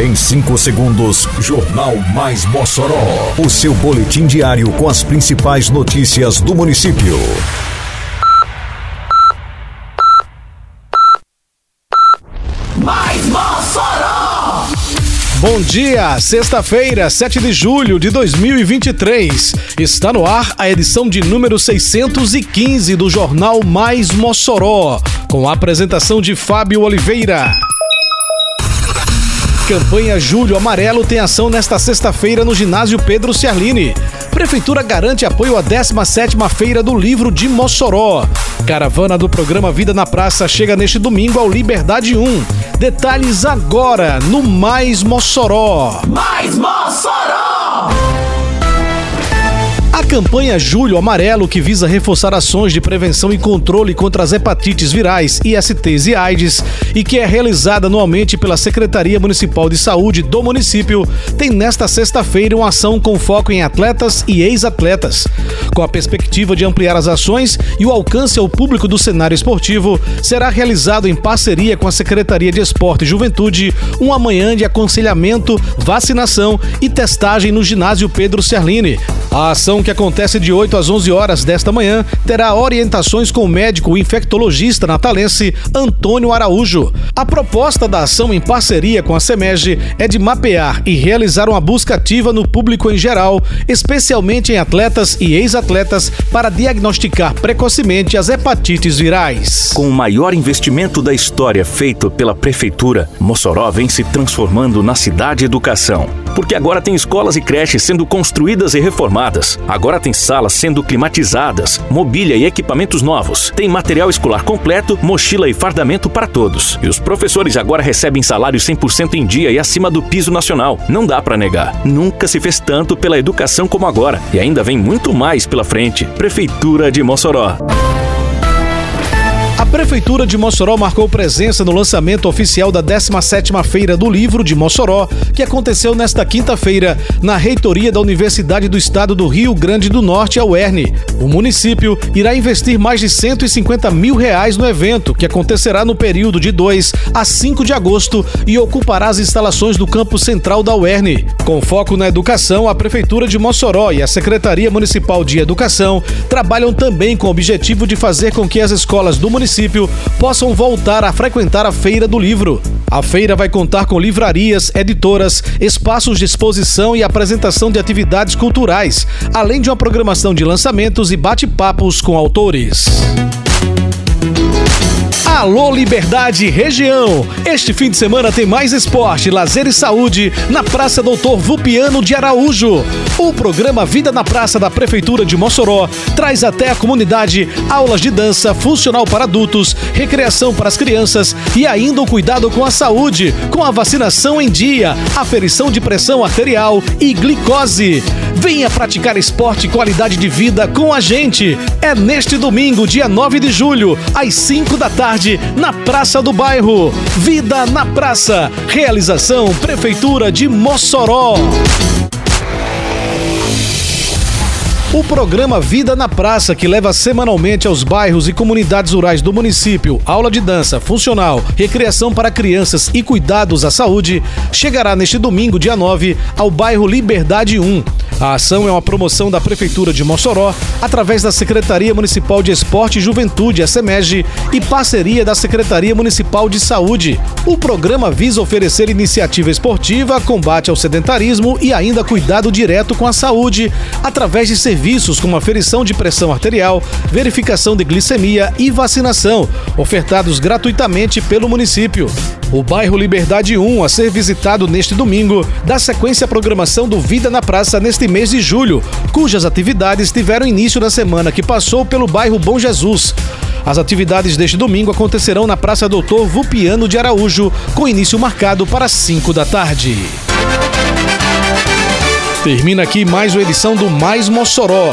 Em 5 segundos, Jornal Mais Mossoró. O seu boletim diário com as principais notícias do município. Mais Mossoró! Bom dia, sexta-feira, 7 de julho de 2023. Está no ar a edição de número 615 do Jornal Mais Mossoró, com a apresentação de Fábio Oliveira. Campanha Julho Amarelo tem ação nesta sexta-feira no ginásio Pedro Ciarline. Prefeitura garante apoio à 17ª Feira do Livro de Mossoró. Caravana do programa Vida na Praça chega neste domingo ao Liberdade 1. Detalhes agora no Mais Mossoró. Mais Mossoró! Campanha Julho Amarelo, que visa reforçar ações de prevenção e controle contra as hepatites virais, ISTs e AIDS, e que é realizada anualmente pela Secretaria Municipal de Saúde do município, tem nesta sexta-feira uma ação com foco em atletas e ex-atletas. Com a perspectiva de ampliar as ações e o alcance ao público do cenário esportivo, será realizado em parceria com a Secretaria de Esporte e Juventude um amanhã de aconselhamento, vacinação e testagem no ginásio Pedro Serline. A ação que acontece de 8 às 11 horas desta manhã terá orientações com o médico infectologista natalense Antônio Araújo. A proposta da ação em parceria com a SEMEG é de mapear e realizar uma busca ativa no público em geral, especialmente em atletas e ex-atletas, para diagnosticar precocemente as hepatites virais. Com o maior investimento da história feito pela Prefeitura, Mossoró vem se transformando na cidade educação. Porque agora tem escolas e creches sendo construídas e reformadas. Agora tem salas sendo climatizadas, mobília e equipamentos novos. Tem material escolar completo, mochila e fardamento para todos. E os professores agora recebem salário 100% em dia e acima do piso nacional. Não dá para negar. Nunca se fez tanto pela educação como agora. E ainda vem muito mais pela frente. Prefeitura de Mossoró. Prefeitura de Mossoró marcou presença no lançamento oficial da 17ª Feira do Livro de Mossoró, que aconteceu nesta quinta-feira na reitoria da Universidade do Estado do Rio Grande do Norte, a UERN. O município irá investir mais de 150 mil reais no evento, que acontecerá no período de 2 a 5 de agosto e ocupará as instalações do campo central da UERN. Com foco na educação, a Prefeitura de Mossoró e a Secretaria Municipal de Educação trabalham também com o objetivo de fazer com que as escolas do município município possam voltar a frequentar a Feira do Livro. A feira vai contar com livrarias, editoras, espaços de exposição e apresentação de atividades culturais, além de uma programação de lançamentos e bate-papos com autores. Alô Liberdade Região! Este fim de semana tem mais esporte, lazer e saúde na Praça Doutor Vupiano de Araújo. O programa Vida na Praça da Prefeitura de Mossoró traz até a comunidade aulas de dança funcional para adultos, recreação para as crianças e ainda o cuidado com a saúde, com a vacinação em dia, aferição de pressão arterial e glicose. Venha praticar esporte e qualidade de vida com a gente. É neste domingo, dia 9 de julho, às 5 da tarde, na Praça do Bairro. Vida na Praça. Realização Prefeitura de Mossoró. O programa Vida na Praça, que leva semanalmente aos bairros e comunidades rurais do município aula de dança funcional, recreação para crianças e cuidados à saúde, chegará neste domingo, dia 9, ao bairro Liberdade 1. A ação é uma promoção da Prefeitura de Mossoró, através da Secretaria Municipal de Esporte e Juventude, a SEMEG, e parceria da Secretaria Municipal de Saúde. O programa visa oferecer iniciativa esportiva, combate ao sedentarismo e ainda cuidado direto com a saúde, através de serviços como aferição de pressão arterial, verificação de glicemia e vacinação, ofertados gratuitamente pelo município. O bairro Liberdade 1, a ser visitado neste domingo, dá sequência à programação do Vida na Praça neste mês de julho, cujas atividades tiveram início na semana que passou pelo bairro Bom Jesus. As atividades deste domingo acontecerão na Praça Doutor Vupiano de Araújo, com início marcado para 5 da tarde. Termina aqui mais uma edição do Mais Mossoró,